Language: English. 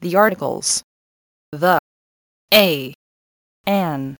The articles the, a, an.